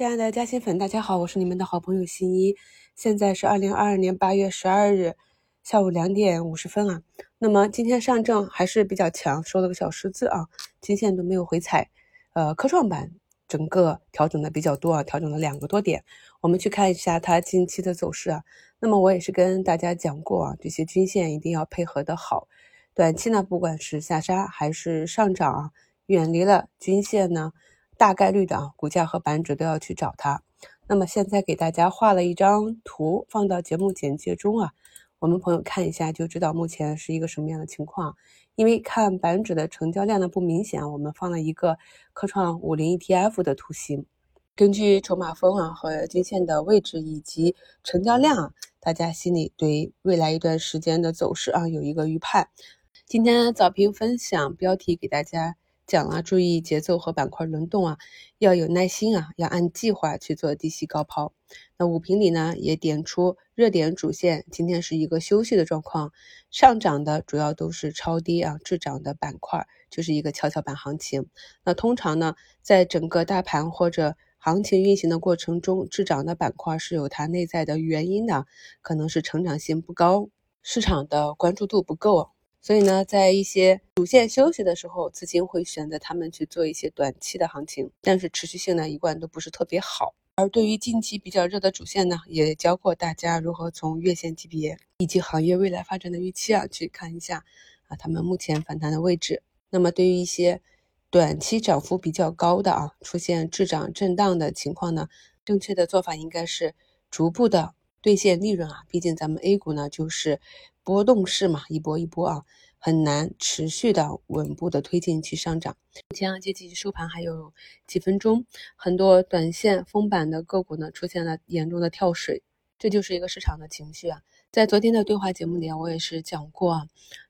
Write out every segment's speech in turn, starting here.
亲爱的嘉兴粉，大家好，我是你们的好朋友新一。现在是二零二二年八月十二日下午两点五十分啊。那么今天上证还是比较强，收了个小十字啊，均线都没有回踩。呃，科创板整个调整的比较多啊，调整了两个多点。我们去看一下它近期的走势啊。那么我也是跟大家讲过啊，这些均线一定要配合的好。短期呢，不管是下杀还是上涨啊，远离了均线呢。大概率的啊，股价和板指都要去找它。那么现在给大家画了一张图，放到节目简介中啊，我们朋友看一下就知道目前是一个什么样的情况。因为看板指的成交量呢不明显，我们放了一个科创五零 ETF 的图形。根据筹码峰啊和均线的位置以及成交量啊，大家心里对未来一段时间的走势啊有一个预判。今天早评分享标题给大家。讲了，注意节奏和板块轮动啊，要有耐心啊，要按计划去做低吸高抛。那五评里呢也点出热点主线，今天是一个休息的状况，上涨的主要都是超跌啊滞涨的板块，就是一个跷跷板行情。那通常呢，在整个大盘或者行情运行的过程中，滞涨的板块是有它内在的原因的，可能是成长性不高，市场的关注度不够。所以呢，在一些主线休息的时候，资金会选择他们去做一些短期的行情，但是持续性呢，一贯都不是特别好。而对于近期比较热的主线呢，也教过大家如何从月线级别以及行业未来发展的预期啊，去看一下啊，他们目前反弹的位置。那么对于一些短期涨幅比较高的啊，出现滞涨震荡的情况呢，正确的做法应该是逐步的兑现利润啊，毕竟咱们 A 股呢就是。波动式嘛，一波一波啊，很难持续的稳步的推进去上涨。目前接近收盘还有几分钟，很多短线封板的个股呢出现了严重的跳水，这就是一个市场的情绪啊。在昨天的对话节目里啊，我也是讲过啊，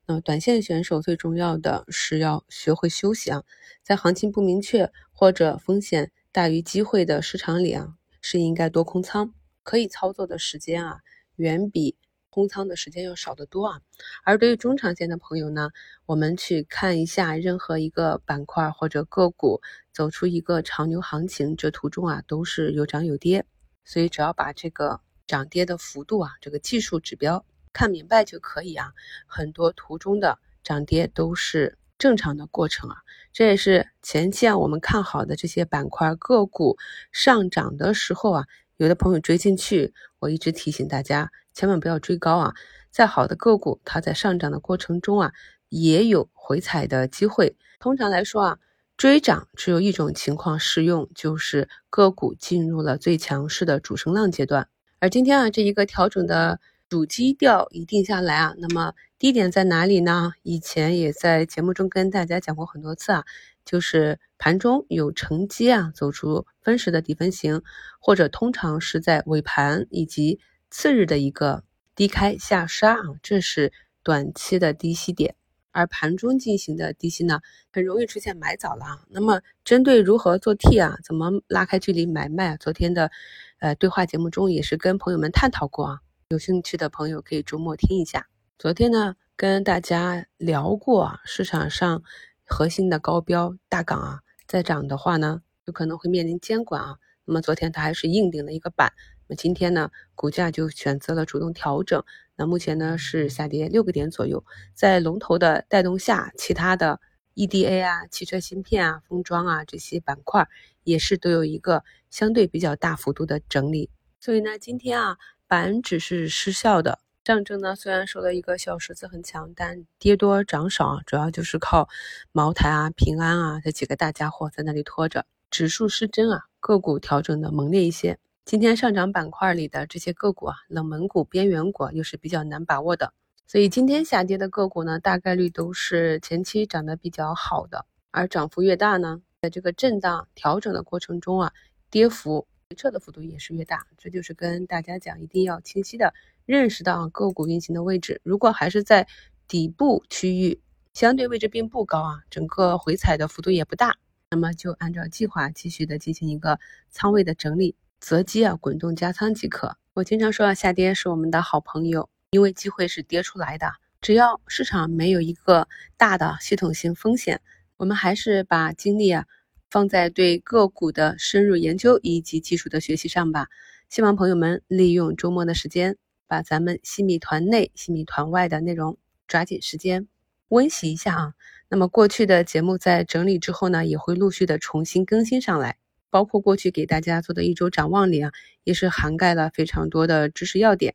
那短线选手最重要的是要学会休息啊，在行情不明确或者风险大于机会的市场里啊，是应该多空仓，可以操作的时间啊，远比。空仓的时间要少得多啊，而对于中长线的朋友呢，我们去看一下任何一个板块或者个股走出一个长牛行情，这途中啊都是有涨有跌，所以只要把这个涨跌的幅度啊，这个技术指标看明白就可以啊。很多途中的涨跌都是正常的过程啊，这也是前期啊我们看好的这些板块个股上涨的时候啊，有的朋友追进去，我一直提醒大家。千万不要追高啊！再好的个股，它在上涨的过程中啊，也有回踩的机会。通常来说啊，追涨只有一种情况适用，就是个股进入了最强势的主升浪阶段。而今天啊，这一个调整的主基调一定下来啊，那么低点在哪里呢？以前也在节目中跟大家讲过很多次啊，就是盘中有承接啊，走出分时的底分型，或者通常是在尾盘以及。次日的一个低开下杀啊，这是短期的低吸点，而盘中进行的低吸呢，很容易出现买早了啊。那么针对如何做 T 啊，怎么拉开距离买卖啊，昨天的呃对话节目中也是跟朋友们探讨过啊。有兴趣的朋友可以周末听一下。昨天呢跟大家聊过啊，市场上核心的高标大港啊再涨的话呢，有可能会面临监管啊。那么昨天它还是硬顶了一个板。那么今天呢，股价就选择了主动调整。那目前呢是下跌六个点左右，在龙头的带动下，其他的 EDA 啊、汽车芯片啊、封装啊这些板块也是都有一个相对比较大幅度的整理。所以呢，今天啊，板指是失效的。上证呢虽然收了一个小十字很强，但跌多涨少，主要就是靠茅台啊、平安啊这几个大家伙在那里拖着，指数失真啊，个股调整的猛烈一些。今天上涨板块里的这些个股啊，冷门股、边缘股又是比较难把握的，所以今天下跌的个股呢，大概率都是前期涨得比较好的，而涨幅越大呢，在这个震荡调整的过程中啊，跌幅回撤的幅度也是越大。这就是跟大家讲，一定要清晰的认识到个股运行的位置。如果还是在底部区域，相对位置并不高啊，整个回踩的幅度也不大，那么就按照计划继续的进行一个仓位的整理。择机啊，滚动加仓即可。我经常说啊，下跌是我们的好朋友，因为机会是跌出来的。只要市场没有一个大的系统性风险，我们还是把精力啊放在对个股的深入研究以及技术的学习上吧。希望朋友们利用周末的时间，把咱们西米团内、西米团外的内容抓紧时间温习一下啊。那么过去的节目在整理之后呢，也会陆续的重新更新上来，包括过去给大家做的一周展望里啊，也是涵盖了非常多的知识要点。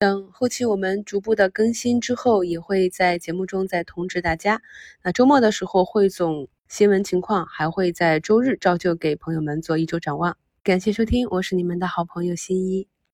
等后期我们逐步的更新之后，也会在节目中再通知大家。那周末的时候汇总新闻情况，还会在周日照旧给朋友们做一周展望。感谢收听，我是你们的好朋友新一。